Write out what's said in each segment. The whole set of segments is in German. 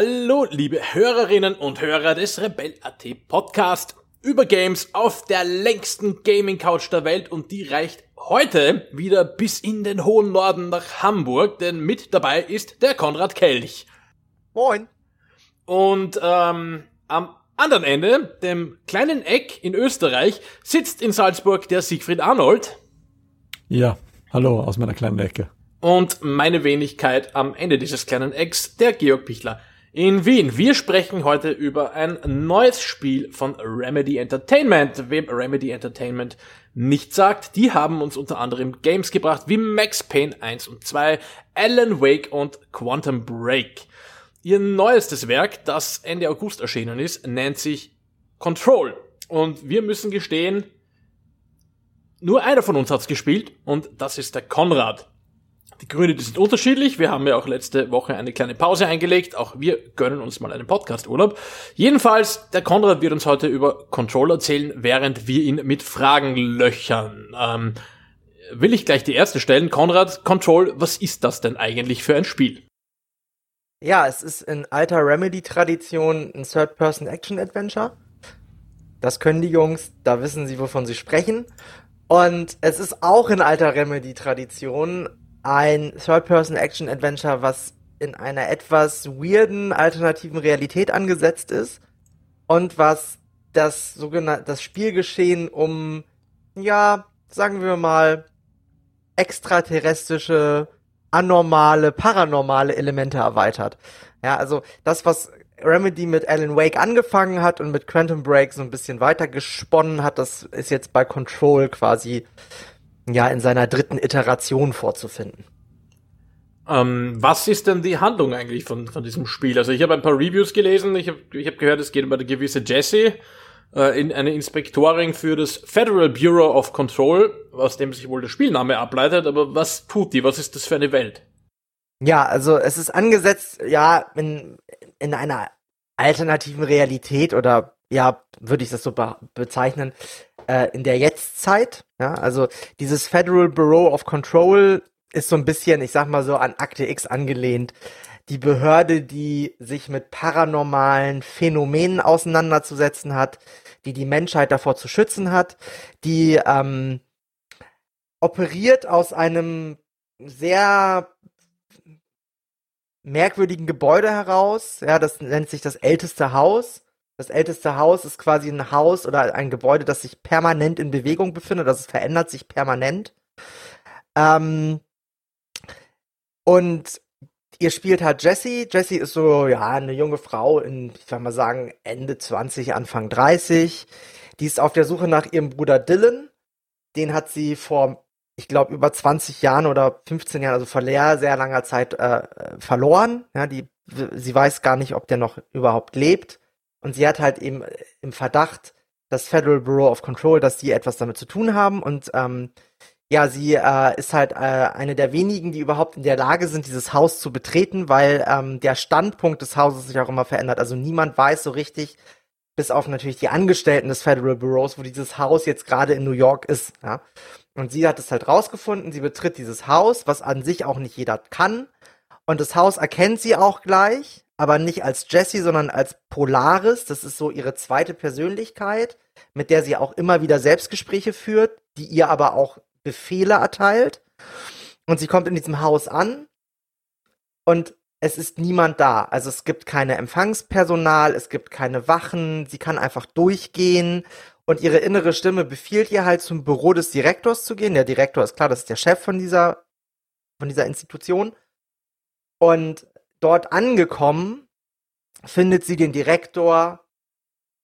Hallo, liebe Hörerinnen und Hörer des Rebel.at Podcast über Games auf der längsten Gaming Couch der Welt und die reicht heute wieder bis in den hohen Norden nach Hamburg, denn mit dabei ist der Konrad Kelch. Moin. Und ähm, am anderen Ende, dem kleinen Eck in Österreich, sitzt in Salzburg der Siegfried Arnold. Ja, hallo aus meiner kleinen Ecke. Und meine Wenigkeit am Ende dieses kleinen Ecks, der Georg Pichler in Wien. Wir sprechen heute über ein neues Spiel von Remedy Entertainment. Wem Remedy Entertainment nicht sagt, die haben uns unter anderem Games gebracht wie Max Payne 1 und 2, Alan Wake und Quantum Break. Ihr neuestes Werk, das Ende August erschienen ist, nennt sich Control. Und wir müssen gestehen, nur einer von uns hat's gespielt und das ist der Konrad. Die Gründe, die sind unterschiedlich. Wir haben ja auch letzte Woche eine kleine Pause eingelegt. Auch wir gönnen uns mal einen Podcast-Urlaub. Jedenfalls, der Konrad wird uns heute über Control erzählen, während wir ihn mit Fragen löchern. Ähm, will ich gleich die erste stellen. Konrad, Control, was ist das denn eigentlich für ein Spiel? Ja, es ist in alter Remedy-Tradition ein Third-Person-Action-Adventure. Das können die Jungs, da wissen sie, wovon sie sprechen. Und es ist auch in alter Remedy-Tradition ein Third-Person-Action-Adventure, was in einer etwas weirden alternativen Realität angesetzt ist und was das sogenannte das Spielgeschehen um ja, sagen wir mal extraterrestrische, anormale, paranormale Elemente erweitert. Ja, also das was Remedy mit Alan Wake angefangen hat und mit Quantum Break so ein bisschen weiter gesponnen hat, das ist jetzt bei Control quasi ja in seiner dritten Iteration vorzufinden. Ähm, was ist denn die Handlung eigentlich von, von diesem Spiel? Also ich habe ein paar Reviews gelesen, ich habe ich hab gehört, es geht um eine gewisse Jessie, äh, in eine Inspektorin für das Federal Bureau of Control, aus dem sich wohl der Spielname ableitet, aber was tut die? Was ist das für eine Welt? Ja, also es ist angesetzt, ja, in, in einer alternativen Realität oder ja, würde ich das so be bezeichnen, äh, in der Jetztzeit. Ja, also dieses Federal Bureau of Control ist so ein bisschen, ich sag mal so, an Akte X angelehnt. Die Behörde, die sich mit paranormalen Phänomenen auseinanderzusetzen hat, die die Menschheit davor zu schützen hat, die ähm, operiert aus einem sehr merkwürdigen Gebäude heraus. Ja, das nennt sich das älteste Haus. Das älteste Haus ist quasi ein Haus oder ein Gebäude, das sich permanent in Bewegung befindet. Das verändert sich permanent. Ähm, und ihr spielt halt Jessie. Jessie ist so, ja, eine junge Frau in, ich sag mal sagen, Ende 20, Anfang 30. Die ist auf der Suche nach ihrem Bruder Dylan. Den hat sie vor, ich glaube, über 20 Jahren oder 15 Jahren, also vor sehr, sehr langer Zeit äh, verloren. Ja, die, sie weiß gar nicht, ob der noch überhaupt lebt. Und sie hat halt eben im Verdacht, das Federal Bureau of Control, dass die etwas damit zu tun haben. Und ähm, ja, sie äh, ist halt äh, eine der wenigen, die überhaupt in der Lage sind, dieses Haus zu betreten, weil ähm, der Standpunkt des Hauses sich auch immer verändert. Also niemand weiß so richtig, bis auf natürlich die Angestellten des Federal Bureaus, wo dieses Haus jetzt gerade in New York ist. Ja? Und sie hat es halt rausgefunden, sie betritt dieses Haus, was an sich auch nicht jeder kann. Und das Haus erkennt sie auch gleich, aber nicht als Jessie, sondern als Polaris. Das ist so ihre zweite Persönlichkeit, mit der sie auch immer wieder Selbstgespräche führt, die ihr aber auch Befehle erteilt. Und sie kommt in diesem Haus an und es ist niemand da. Also es gibt keine Empfangspersonal, es gibt keine Wachen, sie kann einfach durchgehen und ihre innere Stimme befiehlt ihr halt zum Büro des Direktors zu gehen. Der Direktor ist klar, das ist der Chef von dieser, von dieser Institution. Und dort angekommen, findet sie den Direktor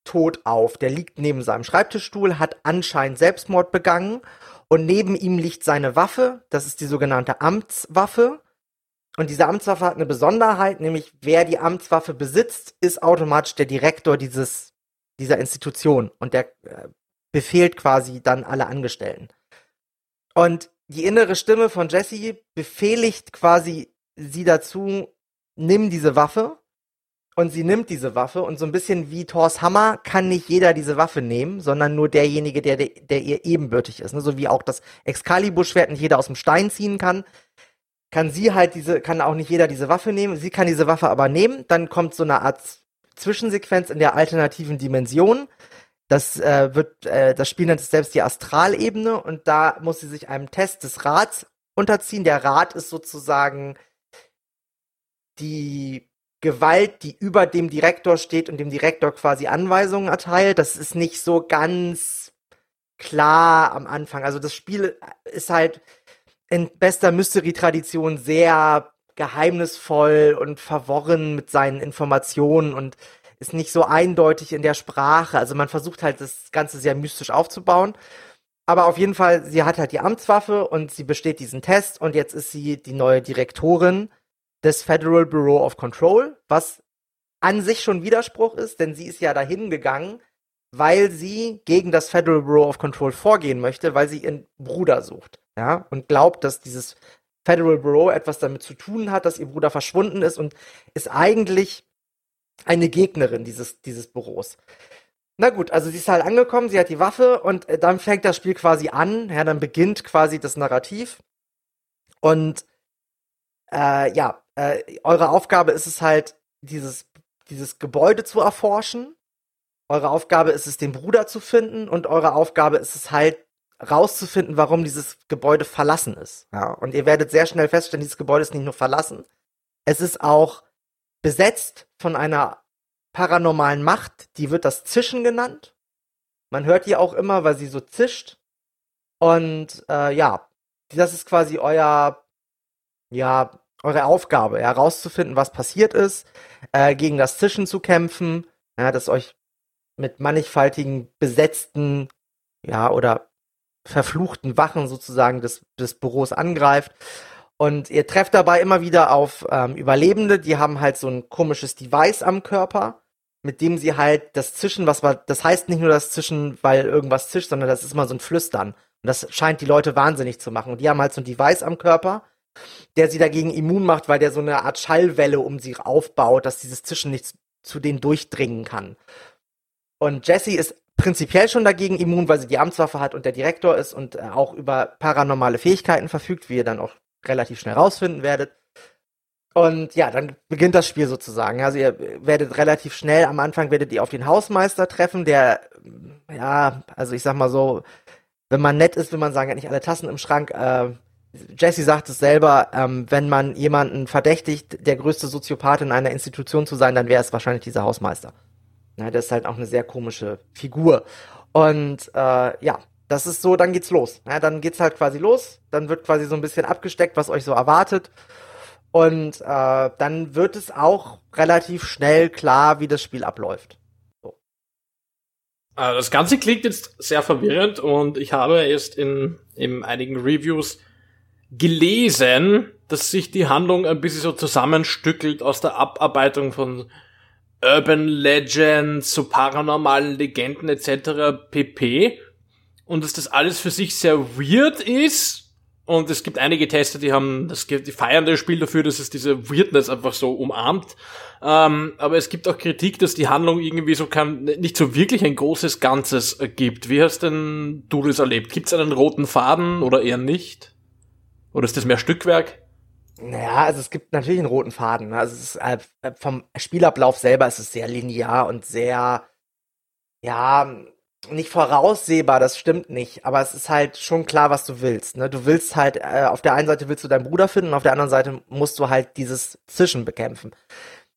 tot auf. Der liegt neben seinem Schreibtischstuhl, hat anscheinend Selbstmord begangen und neben ihm liegt seine Waffe. Das ist die sogenannte Amtswaffe. Und diese Amtswaffe hat eine Besonderheit, nämlich wer die Amtswaffe besitzt, ist automatisch der Direktor dieses, dieser Institution und der äh, befehlt quasi dann alle Angestellten. Und die innere Stimme von Jesse befehligt quasi sie dazu, nimm diese Waffe. Und sie nimmt diese Waffe und so ein bisschen wie Thors Hammer kann nicht jeder diese Waffe nehmen, sondern nur derjenige, der, der ihr ebenbürtig ist. Ne? So wie auch das Excalibur-Schwert nicht jeder aus dem Stein ziehen kann, kann sie halt diese, kann auch nicht jeder diese Waffe nehmen. Sie kann diese Waffe aber nehmen. Dann kommt so eine Art Zwischensequenz in der alternativen Dimension. Das äh, wird, äh, das Spiel nennt es selbst die Astralebene und da muss sie sich einem Test des Rats unterziehen. Der Rat ist sozusagen die Gewalt, die über dem Direktor steht und dem Direktor quasi Anweisungen erteilt. Das ist nicht so ganz klar am Anfang. Also das Spiel ist halt in bester Mystery-Tradition sehr geheimnisvoll und verworren mit seinen Informationen und ist nicht so eindeutig in der Sprache. Also man versucht halt das Ganze sehr mystisch aufzubauen. Aber auf jeden Fall, sie hat halt die Amtswaffe und sie besteht diesen Test und jetzt ist sie die neue Direktorin des Federal Bureau of Control, was an sich schon Widerspruch ist, denn sie ist ja dahin gegangen, weil sie gegen das Federal Bureau of Control vorgehen möchte, weil sie ihren Bruder sucht ja, und glaubt, dass dieses Federal Bureau etwas damit zu tun hat, dass ihr Bruder verschwunden ist und ist eigentlich eine Gegnerin dieses, dieses Büros. Na gut, also sie ist halt angekommen, sie hat die Waffe und äh, dann fängt das Spiel quasi an, ja, dann beginnt quasi das Narrativ. Und äh, ja, äh, eure Aufgabe ist es halt, dieses, dieses Gebäude zu erforschen. Eure Aufgabe ist es, den Bruder zu finden und eure Aufgabe ist es halt, rauszufinden, warum dieses Gebäude verlassen ist. Ja, und ihr werdet sehr schnell feststellen, dieses Gebäude ist nicht nur verlassen, es ist auch besetzt von einer paranormalen Macht, die wird das Zischen genannt. Man hört die auch immer, weil sie so zischt. Und äh, ja, das ist quasi euer, ja, eure Aufgabe, herauszufinden, was passiert ist, äh, gegen das Zischen zu kämpfen, ja, das euch mit mannigfaltigen besetzten, ja, oder verfluchten Wachen sozusagen des, des Büros angreift. Und ihr trefft dabei immer wieder auf ähm, Überlebende, die haben halt so ein komisches Device am Körper, mit dem sie halt das Zischen, was war, das heißt nicht nur das Zischen, weil irgendwas zischt, sondern das ist immer so ein Flüstern. Und das scheint die Leute wahnsinnig zu machen. Und die haben halt so ein Device am Körper, der sie dagegen immun macht, weil der so eine Art Schallwelle um sie aufbaut, dass dieses Zischen nicht zu denen durchdringen kann. Und Jesse ist prinzipiell schon dagegen immun, weil sie die Amtswaffe hat und der Direktor ist und äh, auch über paranormale Fähigkeiten verfügt, wie ihr dann auch relativ schnell rausfinden werdet. Und ja, dann beginnt das Spiel sozusagen. Also ihr werdet relativ schnell am Anfang werdet ihr auf den Hausmeister treffen, der ja, also ich sag mal so, wenn man nett ist, will man sagen, hat nicht alle Tassen im Schrank. Äh, Jesse sagt es selber, ähm, wenn man jemanden verdächtigt, der größte Soziopath in einer Institution zu sein, dann wäre es wahrscheinlich dieser Hausmeister. Ja, das ist halt auch eine sehr komische Figur. Und äh, ja, das ist so, dann geht's los. Ja, dann geht's halt quasi los. Dann wird quasi so ein bisschen abgesteckt, was euch so erwartet. Und äh, dann wird es auch relativ schnell klar, wie das Spiel abläuft. So. Äh, das Ganze klingt jetzt sehr verwirrend und ich habe erst in, in einigen Reviews gelesen, dass sich die Handlung ein bisschen so zusammenstückelt aus der Abarbeitung von Urban Legends, so paranormalen Legenden etc. pp. Und dass das alles für sich sehr weird ist. Und es gibt einige Tester, die haben, das die feiern das Spiel dafür, dass es diese Weirdness einfach so umarmt. Ähm, aber es gibt auch Kritik, dass die Handlung irgendwie so kann, nicht so wirklich ein großes Ganzes gibt. Wie hast denn du das erlebt? Gibt es einen roten Faden oder eher nicht? Oder ist das mehr Stückwerk? Naja, also es gibt natürlich einen roten Faden. Ne? Also ist, äh, vom Spielablauf selber ist es sehr linear und sehr, ja, nicht voraussehbar, das stimmt nicht, aber es ist halt schon klar, was du willst. Ne? Du willst halt, äh, auf der einen Seite willst du deinen Bruder finden, auf der anderen Seite musst du halt dieses Zischen bekämpfen.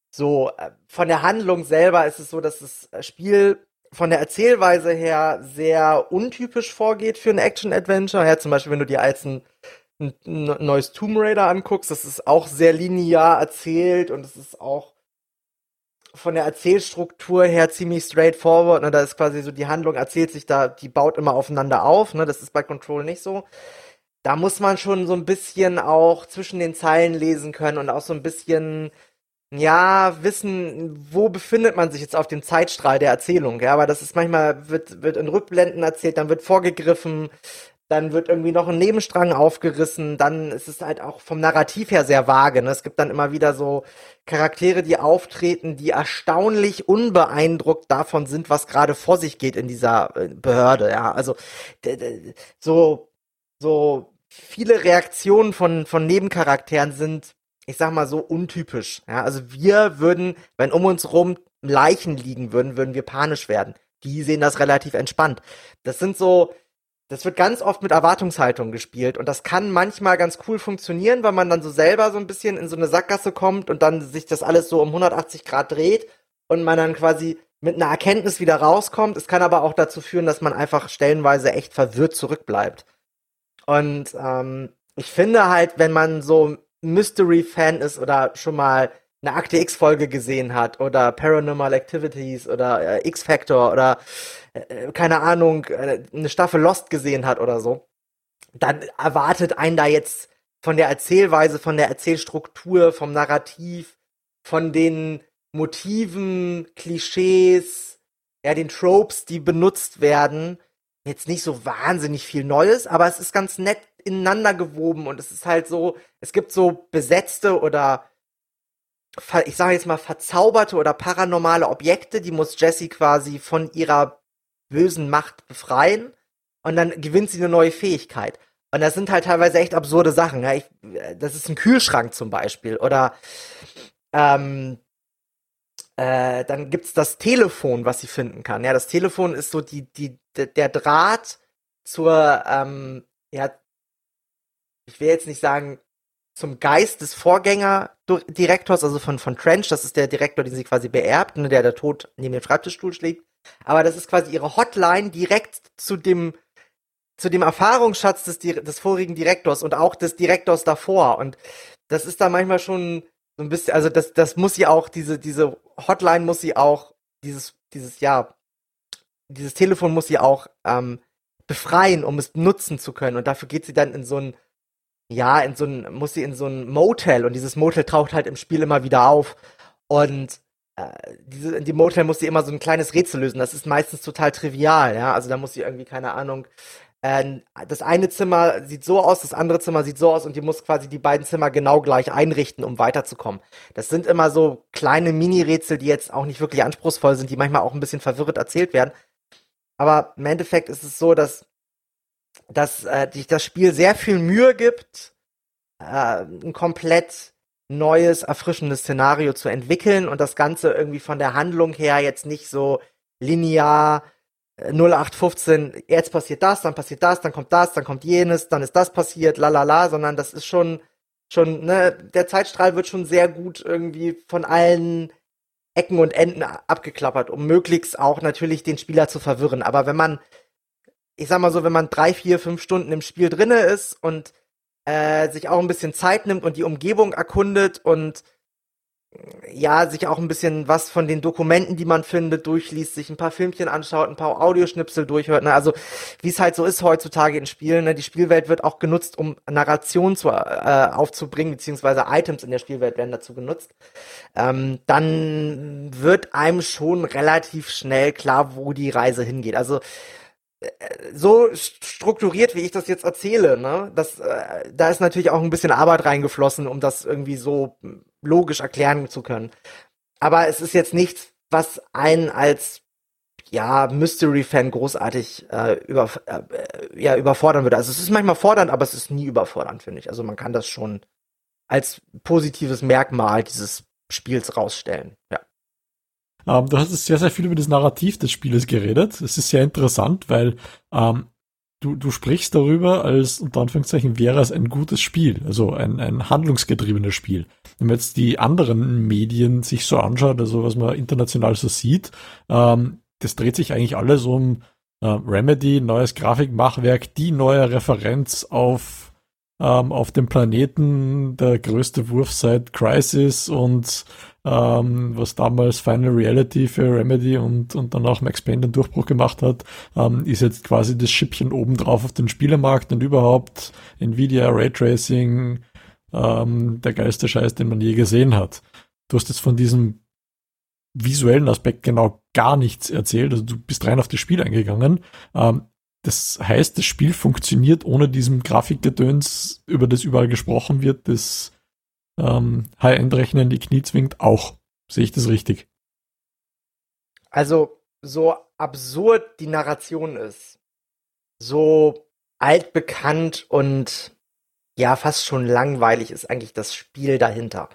So, äh, von der Handlung selber ist es so, dass das Spiel von der Erzählweise her sehr untypisch vorgeht für ein Action-Adventure. Ja, zum Beispiel, wenn du dir als ein neues Tomb Raider anguckst, das ist auch sehr linear erzählt und es ist auch von der Erzählstruktur her ziemlich straightforward. Ne? Da ist quasi so die Handlung erzählt sich da, die baut immer aufeinander auf. Ne? Das ist bei Control nicht so. Da muss man schon so ein bisschen auch zwischen den Zeilen lesen können und auch so ein bisschen ja, wissen, wo befindet man sich jetzt auf dem Zeitstrahl der Erzählung, ja, aber das ist manchmal, wird, wird in Rückblenden erzählt, dann wird vorgegriffen, dann wird irgendwie noch ein Nebenstrang aufgerissen, dann ist es halt auch vom Narrativ her sehr vage. Ne? Es gibt dann immer wieder so Charaktere, die auftreten, die erstaunlich unbeeindruckt davon sind, was gerade vor sich geht in dieser äh, Behörde. Ja, also so so viele Reaktionen von, von Nebencharakteren sind, ich sag mal so, untypisch. Ja, also wir würden, wenn um uns rum Leichen liegen würden, würden wir panisch werden. Die sehen das relativ entspannt. Das sind so, das wird ganz oft mit Erwartungshaltung gespielt und das kann manchmal ganz cool funktionieren, weil man dann so selber so ein bisschen in so eine Sackgasse kommt und dann sich das alles so um 180 Grad dreht und man dann quasi mit einer Erkenntnis wieder rauskommt. Es kann aber auch dazu führen, dass man einfach stellenweise echt verwirrt zurückbleibt. Und ähm, ich finde halt, wenn man so Mystery-Fan ist oder schon mal eine Akte X-Folge gesehen hat oder Paranormal Activities oder äh, X-Factor oder äh, äh keine Ahnung, äh, eine Staffel Lost gesehen hat oder so, dann erwartet einen da jetzt von der Erzählweise, von der Erzählstruktur, vom Narrativ, von den Motiven, Klischees, ja, den Tropes, die benutzt werden, jetzt nicht so wahnsinnig viel Neues, aber es ist ganz nett ineinander gewoben und es ist halt so, es gibt so besetzte oder ich sage jetzt mal verzauberte oder paranormale Objekte, die muss Jessie quasi von ihrer bösen Macht befreien und dann gewinnt sie eine neue Fähigkeit. Und das sind halt teilweise echt absurde Sachen. Ja? Ich, das ist ein Kühlschrank zum Beispiel oder ähm, äh, dann gibt's das Telefon, was sie finden kann. Ja, das Telefon ist so die, die, der Draht zur, ähm, ja, ich will jetzt nicht sagen, zum Geist des Vorgängerdirektors, also von, von Trench, das ist der Direktor, den sie quasi beerbt, ne, der der tot neben dem Schreibtischstuhl schlägt. Aber das ist quasi ihre Hotline direkt zu dem, zu dem Erfahrungsschatz des, des vorigen Direktors und auch des Direktors davor. Und das ist da manchmal schon so ein bisschen, also das, das muss sie auch, diese, diese Hotline muss sie auch, dieses, dieses, ja, dieses Telefon muss sie auch ähm, befreien, um es nutzen zu können. Und dafür geht sie dann in so ein, ja, in so ein, muss sie in so ein Motel und dieses Motel taucht halt im Spiel immer wieder auf. Und diese, in dem Motel muss sie immer so ein kleines Rätsel lösen. Das ist meistens total trivial, ja. Also da muss sie irgendwie, keine Ahnung, äh, das eine Zimmer sieht so aus, das andere Zimmer sieht so aus und die muss quasi die beiden Zimmer genau gleich einrichten, um weiterzukommen. Das sind immer so kleine Mini-Rätsel, die jetzt auch nicht wirklich anspruchsvoll sind, die manchmal auch ein bisschen verwirrt erzählt werden. Aber im Endeffekt ist es so, dass, dass äh, sich das Spiel sehr viel Mühe gibt, äh, ein komplett neues, erfrischendes Szenario zu entwickeln und das Ganze irgendwie von der Handlung her jetzt nicht so linear 0815, jetzt passiert das, dann passiert das, dann kommt das, dann kommt jenes, dann ist das passiert, la la la, sondern das ist schon, schon, ne, der Zeitstrahl wird schon sehr gut irgendwie von allen Ecken und Enden abgeklappert, um möglichst auch natürlich den Spieler zu verwirren. Aber wenn man, ich sag mal so, wenn man drei, vier, fünf Stunden im Spiel drinne ist und äh, sich auch ein bisschen Zeit nimmt und die Umgebung erkundet und ja, sich auch ein bisschen was von den Dokumenten, die man findet, durchliest, sich ein paar Filmchen anschaut, ein paar Audioschnipsel durchhört. Ne? Also wie es halt so ist heutzutage in Spielen. Ne? Die Spielwelt wird auch genutzt, um Narration zu, äh, aufzubringen, beziehungsweise Items in der Spielwelt werden dazu genutzt. Ähm, dann wird einem schon relativ schnell klar, wo die Reise hingeht. Also äh, so strukturiert, wie ich das jetzt erzähle, ne, das, äh, da ist natürlich auch ein bisschen Arbeit reingeflossen, um das irgendwie so logisch erklären zu können. Aber es ist jetzt nichts, was einen als ja, Mystery-Fan großartig äh, über, äh, ja, überfordern würde. Also es ist manchmal fordernd, aber es ist nie überfordernd, finde ich. Also man kann das schon als positives Merkmal dieses Spiels rausstellen. Ja. Ähm, du hast sehr, sehr viel über das Narrativ des Spieles geredet. Es ist sehr interessant, weil ähm, du, du sprichst darüber, als unter Anführungszeichen wäre es ein gutes Spiel, also ein, ein handlungsgetriebenes Spiel. Wenn man jetzt die anderen Medien sich so anschaut, also was man international so sieht, ähm, das dreht sich eigentlich alles um äh, Remedy, neues Grafikmachwerk, die neue Referenz auf ähm, auf dem Planeten, der größte Wurf seit Crisis und ähm, was damals Final Reality für Remedy und, und dann auch Max Payne den Durchbruch gemacht hat, ähm, ist jetzt quasi das Schippchen obendrauf auf den Spielemarkt und überhaupt Nvidia, Raytracing, ähm, der geilste Scheiß, den man je gesehen hat. Du hast jetzt von diesem visuellen Aspekt genau gar nichts erzählt, also du bist rein auf das Spiel eingegangen. Ähm, das heißt, das Spiel funktioniert ohne diesem Grafikgedöns, über das überall gesprochen wird, das ähm, High-End-Rechner in die Knie zwingt, auch. Sehe ich das richtig? Also, so absurd die Narration ist, so altbekannt und ja fast schon langweilig ist eigentlich das Spiel dahinter.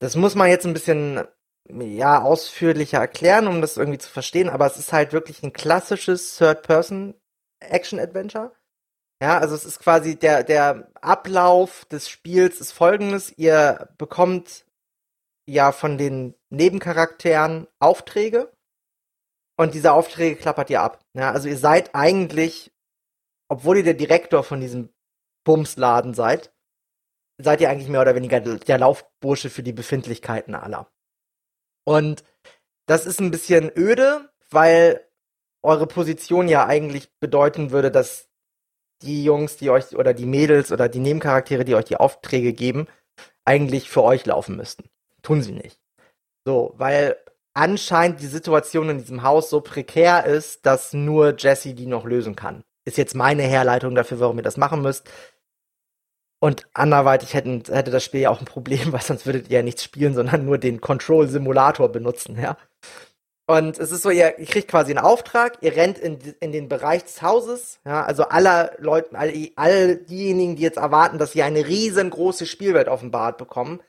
Das muss man jetzt ein bisschen ja ausführlicher erklären, um das irgendwie zu verstehen, aber es ist halt wirklich ein klassisches Third-Person Action-Adventure. Ja, also es ist quasi der, der Ablauf des Spiels ist folgendes. Ihr bekommt ja von den Nebencharakteren Aufträge und diese Aufträge klappert ihr ab. Ja, also ihr seid eigentlich, obwohl ihr der Direktor von diesem Bumsladen seid, seid ihr eigentlich mehr oder weniger der Laufbursche für die Befindlichkeiten aller. Und das ist ein bisschen öde, weil eure Position ja eigentlich bedeuten würde, dass die Jungs, die euch oder die Mädels oder die Nebencharaktere, die euch die Aufträge geben, eigentlich für euch laufen müssten. Tun sie nicht. So, weil anscheinend die Situation in diesem Haus so prekär ist, dass nur Jesse die noch lösen kann. Ist jetzt meine Herleitung dafür, warum ihr das machen müsst. Und anderweitig hätten, hätte das Spiel ja auch ein Problem, weil sonst würdet ihr ja nichts spielen, sondern nur den Control-Simulator benutzen, ja. Und es ist so, ihr, kriegt quasi einen Auftrag, ihr rennt in, in den Bereich des Hauses, ja, also aller Leuten, all, all diejenigen, die jetzt erwarten, dass sie eine riesengroße Spielwelt offenbart bekommen,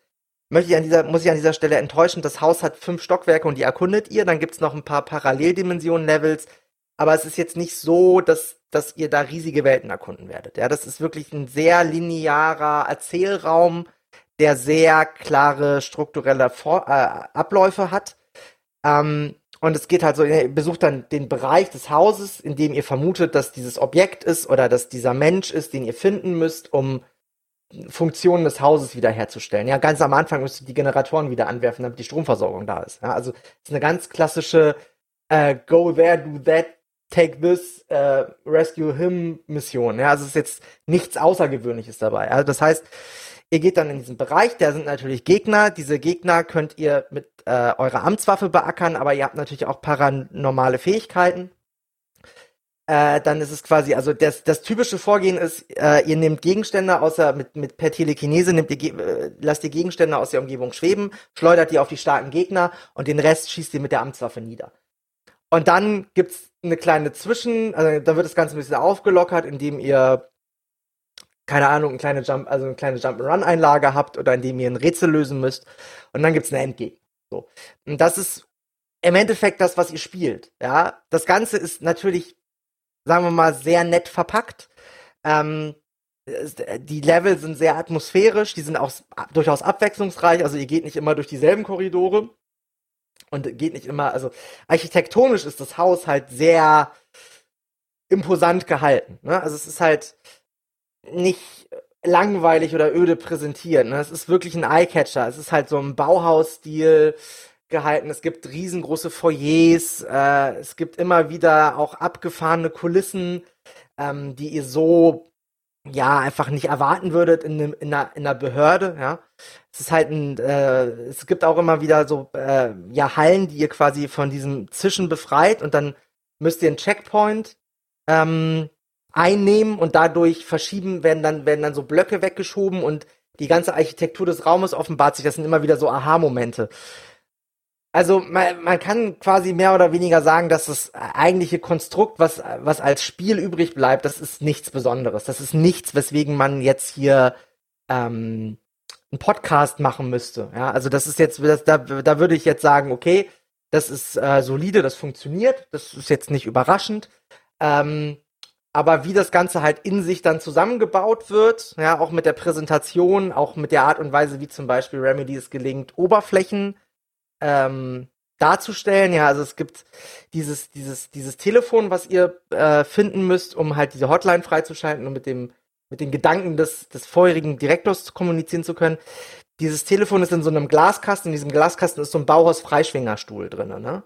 möchte ich an dieser, muss ich an dieser Stelle enttäuschen, das Haus hat fünf Stockwerke und die erkundet ihr, dann gibt's noch ein paar Paralleldimensionen-Levels, aber es ist jetzt nicht so, dass, dass ihr da riesige Welten erkunden werdet. Ja, das ist wirklich ein sehr linearer Erzählraum, der sehr klare strukturelle Vor äh, Abläufe hat. Ähm, und es geht halt so, ihr besucht dann den Bereich des Hauses, in dem ihr vermutet, dass dieses Objekt ist oder dass dieser Mensch ist, den ihr finden müsst, um Funktionen des Hauses wiederherzustellen. Ja, ganz am Anfang müsst ihr die Generatoren wieder anwerfen, damit die Stromversorgung da ist. Ja, also es ist eine ganz klassische äh, Go there, do that, take this, äh, rescue him Mission. Ja, also es ist jetzt nichts Außergewöhnliches dabei. Also das heißt, Ihr geht dann in diesen Bereich, da sind natürlich Gegner. Diese Gegner könnt ihr mit äh, eurer Amtswaffe beackern, aber ihr habt natürlich auch paranormale Fähigkeiten. Äh, dann ist es quasi, also das, das typische Vorgehen ist, äh, ihr nehmt Gegenstände außer mit, mit per Telekinese, nehmt ihr, äh, lasst die Gegenstände aus der Umgebung schweben, schleudert die auf die starken Gegner und den Rest schießt ihr mit der Amtswaffe nieder. Und dann gibt's eine kleine Zwischen, also da wird das Ganze ein bisschen aufgelockert, indem ihr keine Ahnung, eine kleine Jump, also eine kleine Jump-Run-Einlage habt oder indem ihr ein Rätsel lösen müsst. Und dann gibt's eine Endgegner. So. Und das ist im Endeffekt das, was ihr spielt. Ja, das Ganze ist natürlich, sagen wir mal, sehr nett verpackt. Ähm, die Level sind sehr atmosphärisch, die sind auch durchaus abwechslungsreich. Also ihr geht nicht immer durch dieselben Korridore und geht nicht immer, also architektonisch ist das Haus halt sehr imposant gehalten. Ne? Also es ist halt, nicht langweilig oder öde präsentiert. Ne? Es ist wirklich ein Eyecatcher. Es ist halt so ein Bauhaus-Stil gehalten. Es gibt riesengroße Foyers. Äh, es gibt immer wieder auch abgefahrene Kulissen, ähm, die ihr so ja einfach nicht erwarten würdet in, in, einer, in einer Behörde. Ja, es ist halt ein. Äh, es gibt auch immer wieder so äh, ja Hallen, die ihr quasi von diesem Zischen befreit und dann müsst ihr einen Checkpoint ähm, einnehmen und dadurch verschieben, werden dann, werden dann so Blöcke weggeschoben und die ganze Architektur des Raumes offenbart sich. Das sind immer wieder so Aha-Momente. Also man, man kann quasi mehr oder weniger sagen, dass das eigentliche Konstrukt, was, was als Spiel übrig bleibt, das ist nichts Besonderes. Das ist nichts, weswegen man jetzt hier ähm, einen Podcast machen müsste. Ja, also das ist jetzt, das, da, da würde ich jetzt sagen, okay, das ist äh, solide, das funktioniert, das ist jetzt nicht überraschend. Ähm, aber wie das Ganze halt in sich dann zusammengebaut wird, ja, auch mit der Präsentation, auch mit der Art und Weise, wie zum Beispiel Remedy es gelingt, Oberflächen ähm, darzustellen. Ja, also es gibt dieses, dieses, dieses Telefon, was ihr äh, finden müsst, um halt diese Hotline freizuschalten und mit dem, mit den Gedanken des, des vorherigen Direktors kommunizieren zu können. Dieses Telefon ist in so einem Glaskasten, in diesem Glaskasten ist so ein Bauhaus-Freischwingerstuhl drin, ne?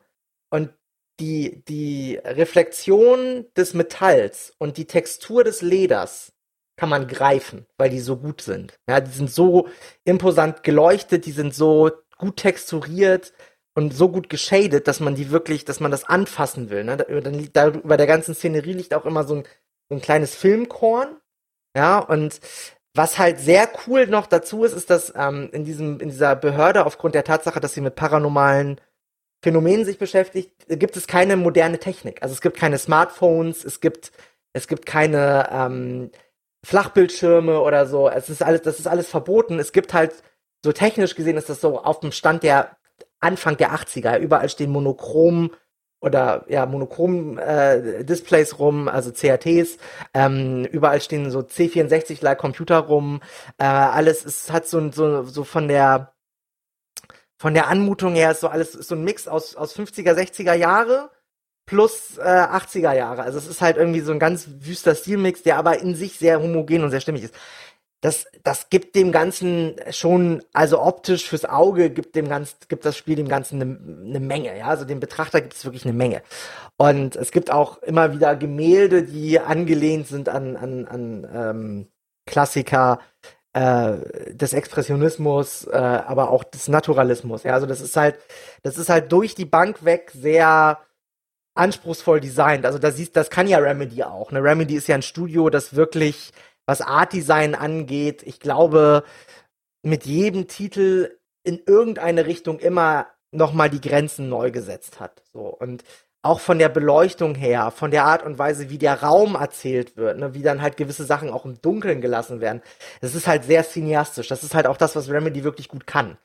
Und die, die Reflexion des Metalls und die Textur des Leders kann man greifen, weil die so gut sind. Ja, die sind so imposant geleuchtet, die sind so gut texturiert und so gut geschadet, dass man die wirklich, dass man das anfassen will. Ne? Da, da, über der ganzen Szenerie liegt auch immer so ein, so ein kleines Filmkorn. Ja, und was halt sehr cool noch dazu ist, ist, dass ähm, in diesem, in dieser Behörde aufgrund der Tatsache, dass sie mit paranormalen Phänomenen sich beschäftigt, gibt es keine moderne Technik. Also es gibt keine Smartphones, es gibt, es gibt keine, ähm, Flachbildschirme oder so. Es ist alles, das ist alles verboten. Es gibt halt, so technisch gesehen ist das so auf dem Stand der Anfang der 80er. Überall stehen monochrom oder ja, monochrom äh, Displays rum, also CRTs. Ähm, überall stehen so C64-like Computer rum. Äh, alles ist, hat so, so, so von der von der Anmutung her ist so alles ist so ein Mix aus, aus 50er, 60er Jahre plus äh, 80er Jahre. Also es ist halt irgendwie so ein ganz wüster Stilmix, der aber in sich sehr homogen und sehr stimmig ist. Das, das gibt dem Ganzen schon, also optisch fürs Auge gibt dem Ganzen, gibt das Spiel dem Ganzen eine, eine Menge, ja. Also dem Betrachter gibt es wirklich eine Menge. Und es gibt auch immer wieder Gemälde, die angelehnt sind an, an, an ähm, Klassiker äh, des Expressionismus, äh, aber auch des Naturalismus. Ja, also das ist halt, das ist halt durch die Bank weg sehr anspruchsvoll designt. Also das siehst, das kann ja Remedy auch. Ne? Remedy ist ja ein Studio, das wirklich, was Art Design angeht, ich glaube, mit jedem Titel in irgendeine Richtung immer nochmal die Grenzen neu gesetzt hat. So und auch von der Beleuchtung her, von der Art und Weise, wie der Raum erzählt wird, ne, wie dann halt gewisse Sachen auch im Dunkeln gelassen werden. Das ist halt sehr cineastisch. Das ist halt auch das, was Remedy wirklich gut kann.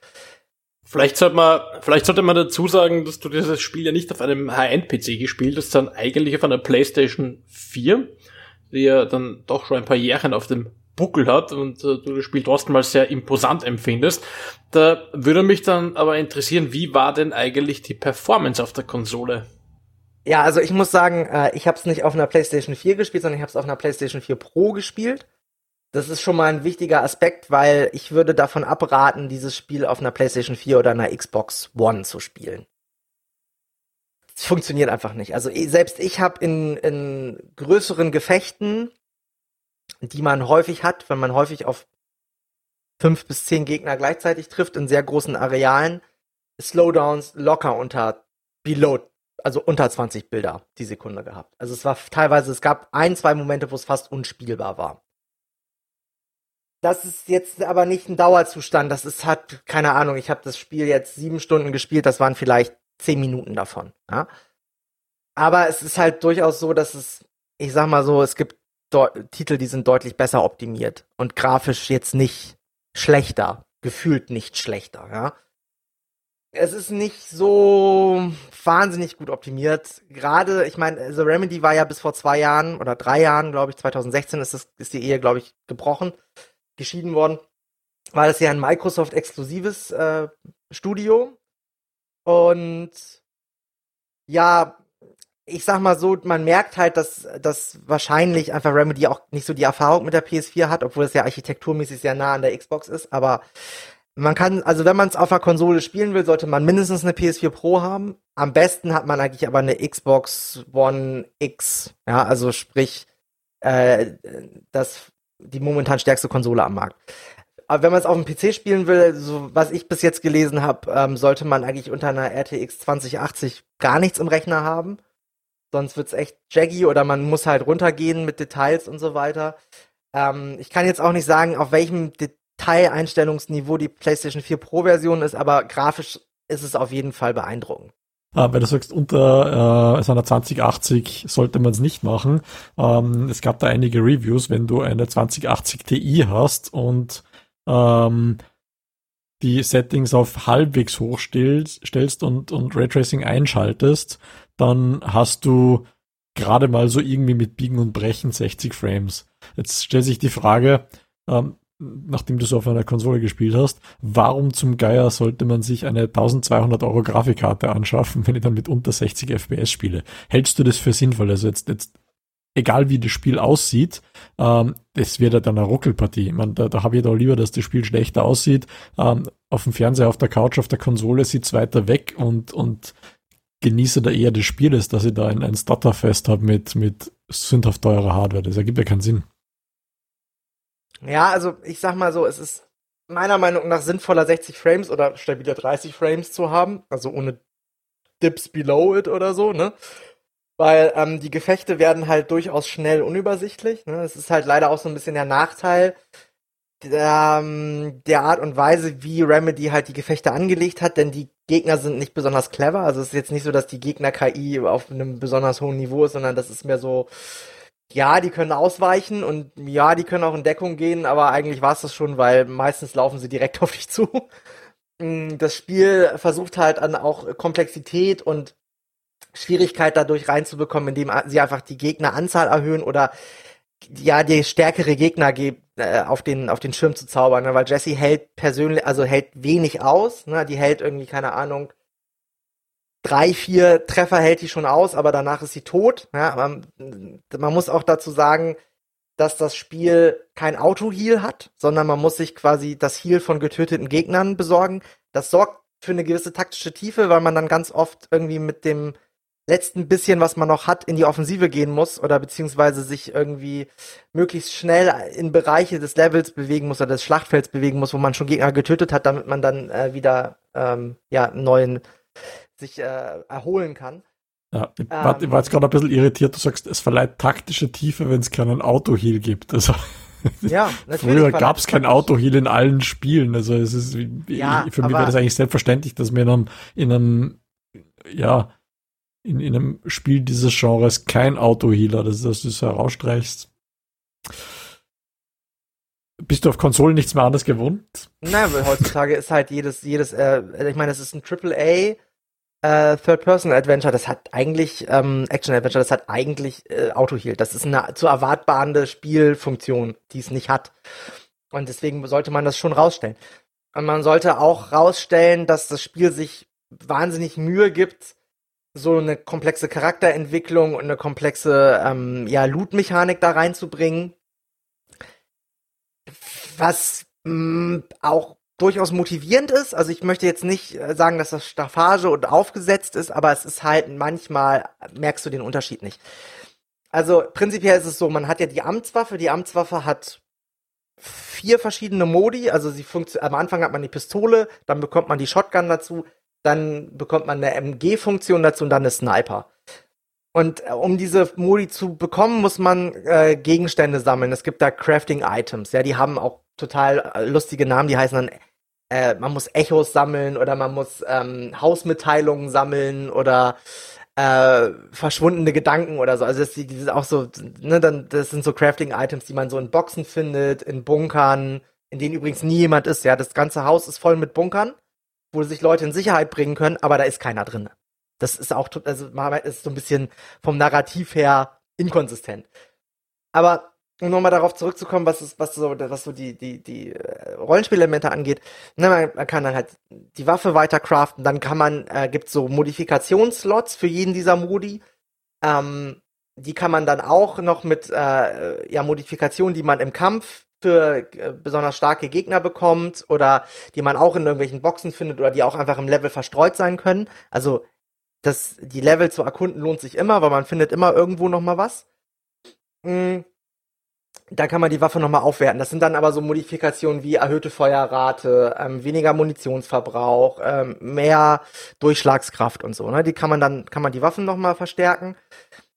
Vielleicht sollte man, vielleicht sollte man dazu sagen, dass du dieses Spiel ja nicht auf einem High-End-PC gespielt hast, sondern eigentlich auf einer PlayStation 4, die ja dann doch schon ein paar Jährchen auf dem Buckel hat und äh, du das Spiel trotzdem als sehr imposant empfindest. Da würde mich dann aber interessieren, wie war denn eigentlich die Performance auf der Konsole? Ja, also ich muss sagen, äh, ich habe es nicht auf einer PlayStation 4 gespielt, sondern ich habe es auf einer PlayStation 4 Pro gespielt. Das ist schon mal ein wichtiger Aspekt, weil ich würde davon abraten, dieses Spiel auf einer PlayStation 4 oder einer Xbox One zu spielen. Es funktioniert einfach nicht. Also selbst ich habe in, in größeren Gefechten, die man häufig hat, wenn man häufig auf fünf bis zehn Gegner gleichzeitig trifft in sehr großen Arealen, Slowdowns locker unter below, also unter 20 Bilder die Sekunde gehabt. Also es war teilweise, es gab ein, zwei Momente, wo es fast unspielbar war. Das ist jetzt aber nicht ein Dauerzustand. Das ist hat keine Ahnung. Ich habe das Spiel jetzt sieben Stunden gespielt. Das waren vielleicht zehn Minuten davon. Ja? Aber es ist halt durchaus so, dass es, ich sag mal so, es gibt Titel, die sind deutlich besser optimiert und grafisch jetzt nicht schlechter, gefühlt nicht schlechter. Ja? Es ist nicht so wahnsinnig gut optimiert. Gerade, ich meine, also Remedy war ja bis vor zwei Jahren oder drei Jahren, glaube ich, 2016 ist, das, ist die Ehe, glaube ich, gebrochen geschieden worden, war das ja ein Microsoft-exklusives äh, Studio. Und ja, ich sag mal so, man merkt halt, dass, dass wahrscheinlich einfach Remedy auch nicht so die Erfahrung mit der PS4 hat, obwohl es ja architekturmäßig sehr nah an der Xbox ist, aber man kann, also wenn man es auf einer Konsole spielen will, sollte man mindestens eine PS4 Pro haben. Am besten hat man eigentlich aber eine Xbox One X, ja, also sprich, äh, das die momentan stärkste Konsole am Markt. Aber wenn man es auf dem PC spielen will, so was ich bis jetzt gelesen habe, ähm, sollte man eigentlich unter einer RTX 2080 gar nichts im Rechner haben. Sonst wird's echt jaggy oder man muss halt runtergehen mit Details und so weiter. Ähm, ich kann jetzt auch nicht sagen, auf welchem Detaileinstellungsniveau die PlayStation 4 Pro Version ist, aber grafisch ist es auf jeden Fall beeindruckend. Ah, weil du sagst, unter äh, seiner 2080 sollte man es nicht machen. Ähm, es gab da einige Reviews, wenn du eine 2080 Ti hast und ähm, die Settings auf halbwegs hoch stellst und, und Raytracing einschaltest, dann hast du gerade mal so irgendwie mit Biegen und Brechen 60 Frames. Jetzt stellt sich die Frage, ähm, nachdem du so auf einer Konsole gespielt hast, warum zum Geier sollte man sich eine 1200 Euro Grafikkarte anschaffen, wenn ich dann mit unter 60 FPS spiele? Hältst du das für sinnvoll? Also jetzt, jetzt egal wie das Spiel aussieht, ähm, das wird ja dann eine Ruckelpartie. Ich meine, da, da habe ich doch lieber, dass das Spiel schlechter aussieht. Ähm, auf dem Fernseher, auf der Couch, auf der Konsole sieht es weiter weg und, und genieße da eher das Spiel, als dass ich da ein, ein Stutterfest habe mit, mit sündhaft teurer Hardware. Das ergibt ja keinen Sinn. Ja, also ich sag mal so, es ist meiner Meinung nach sinnvoller 60 Frames oder stabiler 30 Frames zu haben, also ohne Dips below it oder so, ne? Weil ähm, die Gefechte werden halt durchaus schnell unübersichtlich. Ne? Das ist halt leider auch so ein bisschen der Nachteil der, ähm, der Art und Weise, wie Remedy halt die Gefechte angelegt hat, denn die Gegner sind nicht besonders clever. Also es ist jetzt nicht so, dass die Gegner-KI auf einem besonders hohen Niveau ist, sondern das ist mehr so, ja, die können ausweichen und ja, die können auch in Deckung gehen, aber eigentlich war es das schon, weil meistens laufen sie direkt auf dich zu. Mm, das Spiel versucht halt an auch Komplexität und Schwierigkeit dadurch reinzubekommen, indem sie einfach die Gegneranzahl erhöhen oder ja, die stärkere Gegner äh, auf den auf den Schirm zu zaubern, ne? weil Jesse hält persönlich, also hält wenig aus, ne? Die hält irgendwie keine Ahnung drei, vier Treffer hält die schon aus, aber danach ist sie tot. Ja, man, man muss auch dazu sagen, dass das Spiel kein Auto-Heal hat, sondern man muss sich quasi das Heal von getöteten Gegnern besorgen. Das sorgt für eine gewisse taktische Tiefe, weil man dann ganz oft irgendwie mit dem letzten bisschen, was man noch hat, in die Offensive gehen muss oder beziehungsweise sich irgendwie möglichst schnell in Bereiche des Levels bewegen muss oder des Schlachtfelds bewegen muss, wo man schon Gegner getötet hat, damit man dann äh, wieder ähm, ja, einen neuen sich äh, erholen kann. Ja, ich, ähm, war, war jetzt gerade ein bisschen irritiert, du sagst, es verleiht taktische Tiefe, wenn es keinen Auto-Heal gibt. Also ja, Früher gab es kein Auto-Heal in allen Spielen. Also es ist ja, für mich wäre das eigentlich selbstverständlich, dass in einem, in einem ja, in, in einem Spiel dieses Genres kein Auto-Healer, dass, dass du es herausstreichst. Bist du auf Konsolen nichts mehr anderes gewohnt? Nein, weil heutzutage ist halt jedes, jedes, äh, ich meine, es ist ein AAA äh, Third-Person-Adventure, das hat eigentlich, ähm, Action-Adventure, das hat eigentlich äh, Auto-Heal. Das ist eine zu erwartbare Spielfunktion, die es nicht hat. Und deswegen sollte man das schon rausstellen. Und man sollte auch rausstellen, dass das Spiel sich wahnsinnig Mühe gibt, so eine komplexe Charakterentwicklung und eine komplexe ähm, ja, Loot-Mechanik da reinzubringen. Was mh, mm, auch durchaus motivierend ist. Also ich möchte jetzt nicht äh, sagen, dass das Staffage und aufgesetzt ist, aber es ist halt manchmal merkst du den Unterschied nicht. Also prinzipiell ist es so, man hat ja die Amtswaffe. Die Amtswaffe hat vier verschiedene Modi. Also sie funktioniert. Am Anfang hat man die Pistole, dann bekommt man die Shotgun dazu, dann bekommt man eine MG-Funktion dazu und dann eine Sniper. Und äh, um diese Modi zu bekommen, muss man äh, Gegenstände sammeln. Es gibt da Crafting-Items. Ja, die haben auch total äh, lustige Namen. Die heißen dann äh, man muss Echos sammeln oder man muss ähm, Hausmitteilungen sammeln oder äh, verschwundene Gedanken oder so. Also das, die sind auch so, ne, dann, das sind so Crafting-Items, die man so in Boxen findet, in Bunkern, in denen übrigens nie jemand ist. Ja, das ganze Haus ist voll mit Bunkern, wo sich Leute in Sicherheit bringen können, aber da ist keiner drin. Das ist auch, also man ist so ein bisschen vom Narrativ her inkonsistent. Aber um nochmal darauf zurückzukommen, was ist, was so, was so die, die, die äh, Rollenspielelemente angeht, ne, man, man, kann dann halt die Waffe weiter craften, dann kann man, äh, gibt so Modifikationsslots für jeden dieser Modi. Ähm, die kann man dann auch noch mit äh, ja, Modifikationen, die man im Kampf für äh, besonders starke Gegner bekommt oder die man auch in irgendwelchen Boxen findet oder die auch einfach im Level verstreut sein können. Also das, die Level zu erkunden lohnt sich immer, weil man findet immer irgendwo noch mal was. Mhm da kann man die Waffe nochmal aufwerten. Das sind dann aber so Modifikationen wie erhöhte Feuerrate, ähm, weniger Munitionsverbrauch, ähm, mehr Durchschlagskraft und so. Ne? Die kann man dann, kann man die Waffen nochmal verstärken.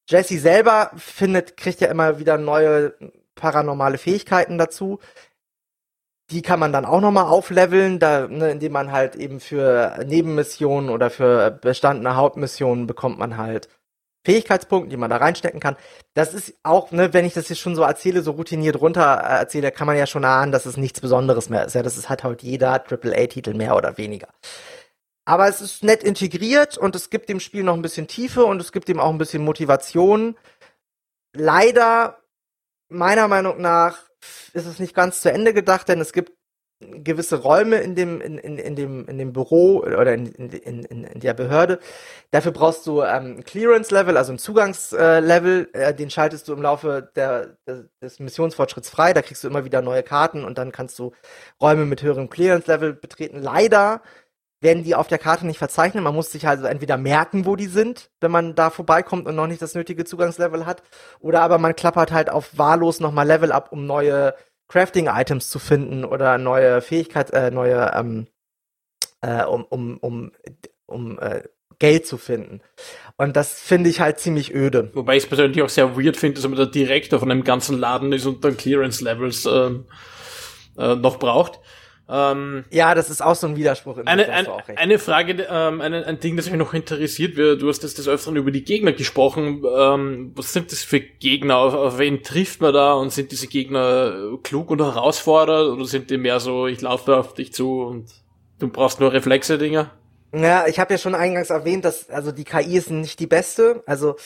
Jesse selber findet, kriegt ja immer wieder neue paranormale Fähigkeiten dazu. Die kann man dann auch nochmal aufleveln, da, ne, indem man halt eben für Nebenmissionen oder für bestandene Hauptmissionen bekommt man halt Fähigkeitspunkten, die man da reinstecken kann. Das ist auch, ne, wenn ich das jetzt schon so erzähle, so routiniert runter äh, erzähle, kann man ja schon ahnen, dass es nichts Besonderes mehr ist. Ja, das ist halt halt jeder AAA-Titel mehr oder weniger. Aber es ist nett integriert und es gibt dem Spiel noch ein bisschen Tiefe und es gibt ihm auch ein bisschen Motivation. Leider, meiner Meinung nach, ist es nicht ganz zu Ende gedacht, denn es gibt gewisse Räume in dem, in, in, in dem, in dem Büro oder in, in, in, in der Behörde. Dafür brauchst du ähm, Clearance-Level, also ein Zugangslevel, äh, den schaltest du im Laufe der, des Missionsfortschritts frei. Da kriegst du immer wieder neue Karten und dann kannst du Räume mit höherem Clearance-Level betreten. Leider werden die auf der Karte nicht verzeichnet. Man muss sich also entweder merken, wo die sind, wenn man da vorbeikommt und noch nicht das nötige Zugangslevel hat, oder aber man klappert halt auf wahllos nochmal Level ab, um neue Crafting-Items zu finden oder neue Fähigkeit, äh, neue, ähm, äh, um, um, um, um äh, Geld zu finden. Und das finde ich halt ziemlich öde. Wobei ich es persönlich auch sehr weird finde, dass man der Direktor von einem ganzen Laden ist und dann Clearance-Levels ähm, äh, noch braucht. Ähm, ja, das ist auch so ein Widerspruch. In eine, ein, eine Frage, ähm, ein, ein Ding, das mich noch interessiert wird. Du hast das des Öfteren über die Gegner gesprochen. Ähm, was sind das für Gegner? Auf, auf wen trifft man da? Und sind diese Gegner klug und herausfordernd? Oder sind die mehr so, ich laufe auf dich zu und du brauchst nur Reflexe, Dinger? Ja, ich habe ja schon eingangs erwähnt, dass also die KI ist nicht die beste. Also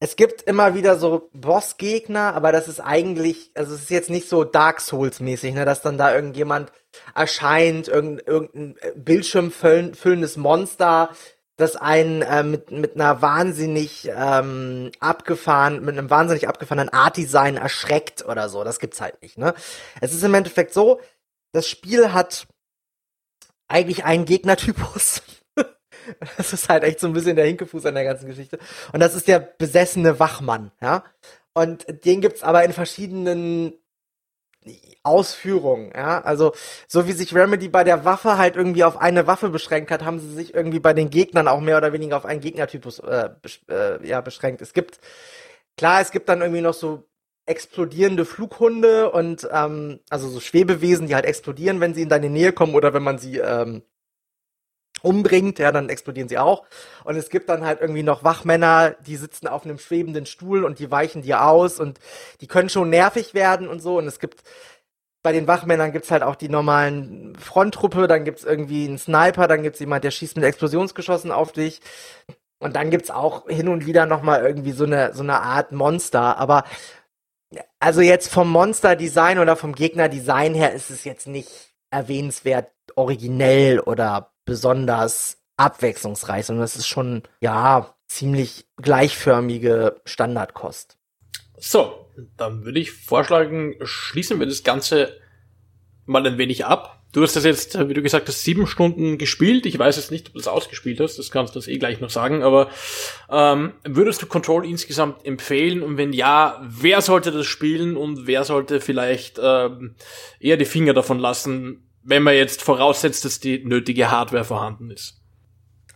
es gibt immer wieder so Bossgegner, aber das ist eigentlich, also es ist jetzt nicht so Dark Souls mäßig, ne, dass dann da irgendjemand erscheint, irgendein, irgendein bildschirmfüllendes Monster, das einen äh, mit, mit einer wahnsinnig ähm, abgefahren, mit einem wahnsinnig abgefahrenen Art-Design erschreckt oder so. Das gibt's halt nicht, ne? Es ist im Endeffekt so, das Spiel hat eigentlich einen Gegnertypus. Das ist halt echt so ein bisschen der Hinkefuß an der ganzen Geschichte. Und das ist der besessene Wachmann, ja. Und den gibt's aber in verschiedenen Ausführungen, ja. Also, so wie sich Remedy bei der Waffe halt irgendwie auf eine Waffe beschränkt hat, haben sie sich irgendwie bei den Gegnern auch mehr oder weniger auf einen Gegnertypus äh, äh, ja, beschränkt. Es gibt, klar, es gibt dann irgendwie noch so explodierende Flughunde und ähm, also so Schwebewesen, die halt explodieren, wenn sie in deine Nähe kommen oder wenn man sie ähm, umbringt, ja, dann explodieren sie auch. Und es gibt dann halt irgendwie noch Wachmänner, die sitzen auf einem schwebenden Stuhl und die weichen dir aus und die können schon nervig werden und so. Und es gibt bei den Wachmännern gibt's halt auch die normalen Fronttruppe, dann gibt's irgendwie einen Sniper, dann gibt's jemand, der schießt mit Explosionsgeschossen auf dich. Und dann gibt's auch hin und wieder nochmal irgendwie so eine, so eine Art Monster. Aber also jetzt vom Monster-Design oder vom Gegner-Design her ist es jetzt nicht erwähnenswert originell oder besonders abwechslungsreich, sondern es ist schon, ja, ziemlich gleichförmige Standardkost. So, dann würde ich vorschlagen, schließen wir das Ganze mal ein wenig ab. Du hast das jetzt, wie du gesagt hast, sieben Stunden gespielt. Ich weiß jetzt nicht, ob du das ausgespielt hast, das kannst du das eh gleich noch sagen, aber ähm, würdest du Control insgesamt empfehlen? Und wenn ja, wer sollte das spielen und wer sollte vielleicht ähm, eher die Finger davon lassen, wenn man jetzt voraussetzt, dass die nötige Hardware vorhanden ist.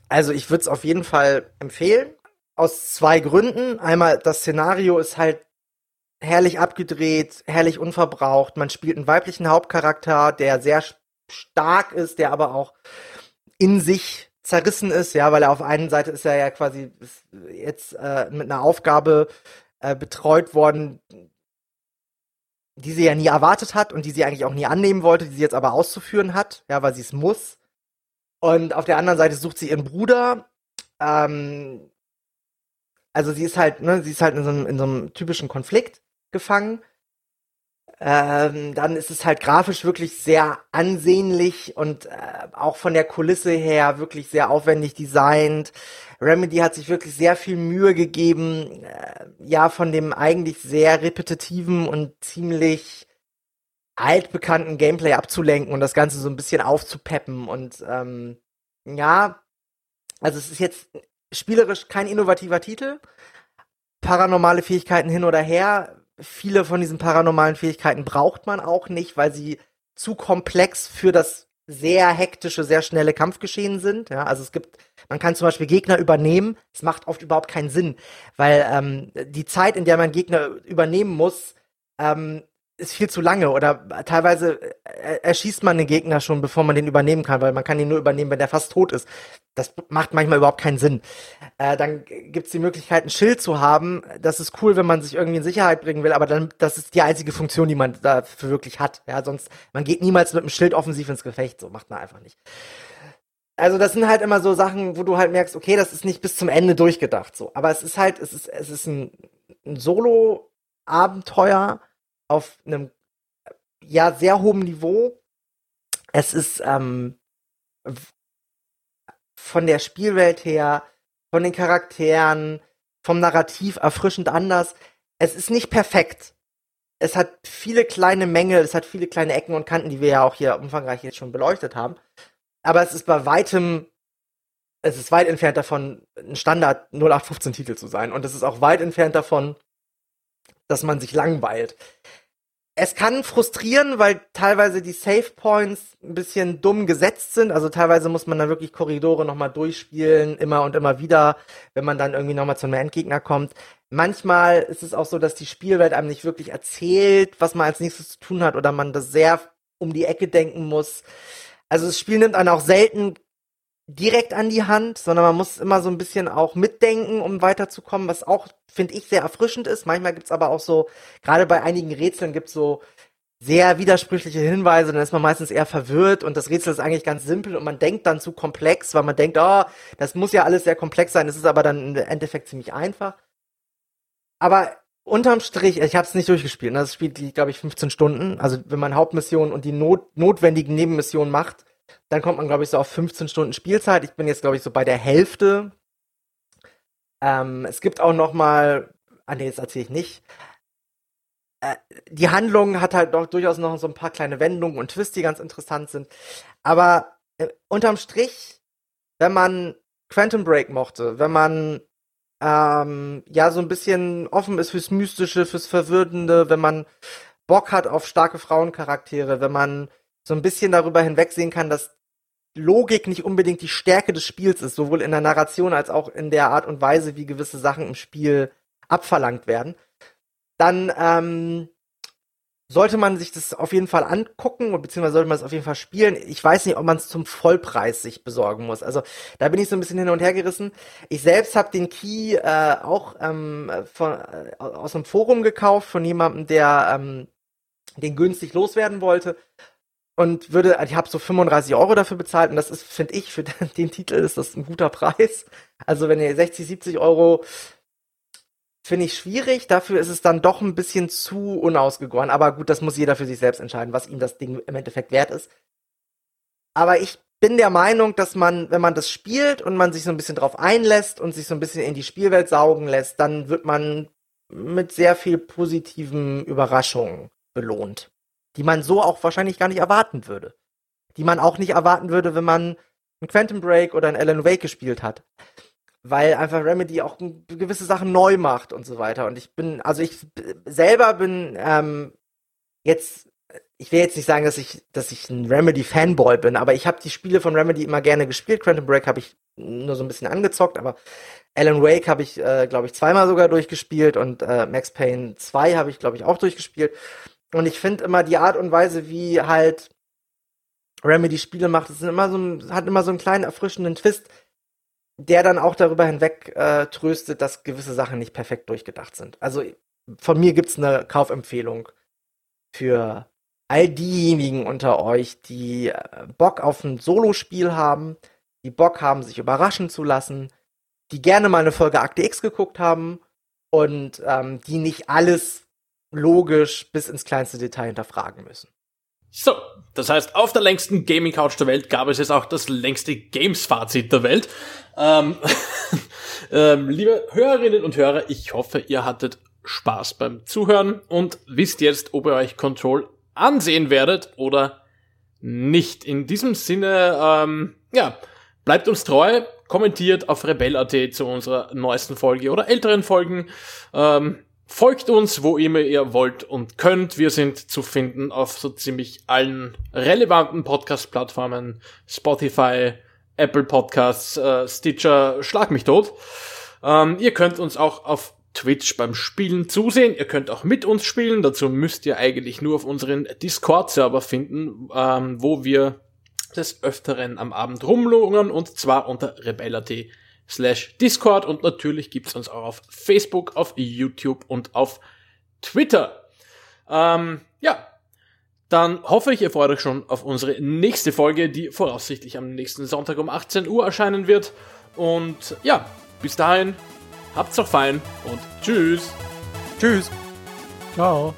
Also ich würde es auf jeden Fall empfehlen. Aus zwei Gründen. Einmal, das Szenario ist halt herrlich abgedreht, herrlich unverbraucht. Man spielt einen weiblichen Hauptcharakter, der sehr stark ist, der aber auch in sich zerrissen ist, ja, weil er auf einen Seite ist er ja quasi jetzt äh, mit einer Aufgabe äh, betreut worden, die sie ja nie erwartet hat und die sie eigentlich auch nie annehmen wollte, die sie jetzt aber auszuführen hat, ja, weil sie es muss. Und auf der anderen Seite sucht sie ihren Bruder. Ähm, also sie ist halt, ne, sie ist halt in so einem, in so einem typischen Konflikt gefangen. Ähm, dann ist es halt grafisch wirklich sehr ansehnlich und äh, auch von der Kulisse her wirklich sehr aufwendig designt. Remedy hat sich wirklich sehr viel Mühe gegeben, äh, ja, von dem eigentlich sehr repetitiven und ziemlich altbekannten Gameplay abzulenken und das Ganze so ein bisschen aufzupeppen. Und ähm, ja, also es ist jetzt spielerisch kein innovativer Titel. Paranormale Fähigkeiten hin oder her. Viele von diesen paranormalen Fähigkeiten braucht man auch nicht, weil sie zu komplex für das sehr hektische, sehr schnelle Kampfgeschehen sind. Ja, also es gibt, man kann zum Beispiel Gegner übernehmen. Es macht oft überhaupt keinen Sinn, weil ähm, die Zeit, in der man Gegner übernehmen muss, ähm, ist viel zu lange oder teilweise äh, erschießt man den Gegner schon, bevor man den übernehmen kann, weil man kann ihn nur übernehmen, wenn der fast tot ist. Das macht manchmal überhaupt keinen Sinn. Äh, dann gibt's die Möglichkeit, ein Schild zu haben. Das ist cool, wenn man sich irgendwie in Sicherheit bringen will, aber dann, das ist die einzige Funktion, die man dafür wirklich hat. Ja, sonst, man geht niemals mit einem Schild offensiv ins Gefecht, so macht man einfach nicht. Also das sind halt immer so Sachen, wo du halt merkst, okay, das ist nicht bis zum Ende durchgedacht, so. Aber es ist halt, es ist, es ist ein, ein Solo-Abenteuer, auf einem ja sehr hohen Niveau. Es ist ähm, von der Spielwelt her, von den Charakteren, vom Narrativ erfrischend anders. Es ist nicht perfekt. Es hat viele kleine Mängel, es hat viele kleine Ecken und Kanten, die wir ja auch hier umfangreich jetzt schon beleuchtet haben. Aber es ist bei weitem, es ist weit entfernt davon, ein Standard 0815 Titel zu sein. Und es ist auch weit entfernt davon, dass man sich langweilt es kann frustrieren, weil teilweise die Save Points ein bisschen dumm gesetzt sind. Also teilweise muss man dann wirklich Korridore nochmal durchspielen, immer und immer wieder, wenn man dann irgendwie nochmal zu einem Endgegner kommt. Manchmal ist es auch so, dass die Spielwelt einem nicht wirklich erzählt, was man als nächstes zu tun hat, oder man das sehr um die Ecke denken muss. Also das Spiel nimmt einen auch selten direkt an die Hand, sondern man muss immer so ein bisschen auch mitdenken, um weiterzukommen, was auch, finde ich, sehr erfrischend ist. Manchmal gibt's aber auch so, gerade bei einigen Rätseln gibt's so sehr widersprüchliche Hinweise, dann ist man meistens eher verwirrt und das Rätsel ist eigentlich ganz simpel und man denkt dann zu komplex, weil man denkt, oh, das muss ja alles sehr komplex sein, es ist aber dann im Endeffekt ziemlich einfach. Aber unterm Strich, ich habe es nicht durchgespielt, ne? das spielt, glaube ich, 15 Stunden. Also wenn man Hauptmissionen und die not notwendigen Nebenmissionen macht, dann kommt man, glaube ich, so auf 15 Stunden Spielzeit. Ich bin jetzt, glaube ich, so bei der Hälfte. Ähm, es gibt auch noch mal, ah nee, das erzähle ich nicht. Äh, die Handlung hat halt doch durchaus noch so ein paar kleine Wendungen und Twists, die ganz interessant sind. Aber äh, unterm Strich, wenn man Quantum Break mochte, wenn man ähm, ja so ein bisschen offen ist fürs Mystische, fürs Verwürdende, wenn man Bock hat auf starke Frauencharaktere, wenn man so ein bisschen darüber hinwegsehen kann, dass Logik nicht unbedingt die Stärke des Spiels ist, sowohl in der Narration als auch in der Art und Weise, wie gewisse Sachen im Spiel abverlangt werden, dann ähm, sollte man sich das auf jeden Fall angucken, beziehungsweise sollte man es auf jeden Fall spielen. Ich weiß nicht, ob man es zum Vollpreis sich besorgen muss. Also da bin ich so ein bisschen hin und her gerissen. Ich selbst habe den Key äh, auch ähm, von, äh, aus einem Forum gekauft von jemandem, der ähm, den günstig loswerden wollte und würde, ich habe so 35 Euro dafür bezahlt und das ist, finde ich, für den Titel ist das ein guter Preis. Also wenn ihr 60, 70 Euro finde ich schwierig, dafür ist es dann doch ein bisschen zu unausgegoren. Aber gut, das muss jeder für sich selbst entscheiden, was ihm das Ding im Endeffekt wert ist. Aber ich bin der Meinung, dass man, wenn man das spielt und man sich so ein bisschen drauf einlässt und sich so ein bisschen in die Spielwelt saugen lässt, dann wird man mit sehr viel positiven Überraschungen belohnt die man so auch wahrscheinlich gar nicht erwarten würde. Die man auch nicht erwarten würde, wenn man ein Quantum Break oder ein Alan Wake gespielt hat. Weil einfach Remedy auch gewisse Sachen neu macht und so weiter. Und ich bin, also ich selber bin ähm, jetzt, ich will jetzt nicht sagen, dass ich, dass ich ein Remedy-Fanboy bin, aber ich habe die Spiele von Remedy immer gerne gespielt. Quantum Break habe ich nur so ein bisschen angezockt, aber Alan Wake habe ich, äh, glaube ich, zweimal sogar durchgespielt und äh, Max Payne 2 habe ich, glaube ich, auch durchgespielt. Und ich finde immer die Art und Weise, wie halt Remedy Spiele macht, ist immer so ein, hat immer so einen kleinen erfrischenden Twist, der dann auch darüber hinweg äh, tröstet, dass gewisse Sachen nicht perfekt durchgedacht sind. Also von mir gibt's eine Kaufempfehlung für all diejenigen unter euch, die äh, Bock auf ein Solospiel haben, die Bock haben, sich überraschen zu lassen, die gerne mal eine Folge Akte X geguckt haben und ähm, die nicht alles logisch bis ins kleinste Detail hinterfragen müssen. So, das heißt, auf der längsten Gaming Couch der Welt gab es jetzt auch das längste Games-Fazit der Welt. Ähm, ähm, liebe Hörerinnen und Hörer, ich hoffe, ihr hattet Spaß beim Zuhören und wisst jetzt, ob ihr euch Control ansehen werdet oder nicht. In diesem Sinne, ähm, ja, bleibt uns treu, kommentiert auf rebell.at zu unserer neuesten Folge oder älteren Folgen. Ähm, Folgt uns, wo immer ihr wollt und könnt. Wir sind zu finden auf so ziemlich allen relevanten Podcast-Plattformen. Spotify, Apple Podcasts, äh, Stitcher, schlag mich tot. Ähm, ihr könnt uns auch auf Twitch beim Spielen zusehen. Ihr könnt auch mit uns spielen. Dazu müsst ihr eigentlich nur auf unseren Discord-Server finden, ähm, wo wir des Öfteren am Abend rumlungern und zwar unter rebella.t slash Discord und natürlich gibt's uns auch auf Facebook, auf YouTube und auf Twitter. Ähm, ja, dann hoffe ich, ihr freut euch schon auf unsere nächste Folge, die voraussichtlich am nächsten Sonntag um 18 Uhr erscheinen wird. Und ja, bis dahin, habt's doch fein und tschüss. Tschüss. Ciao.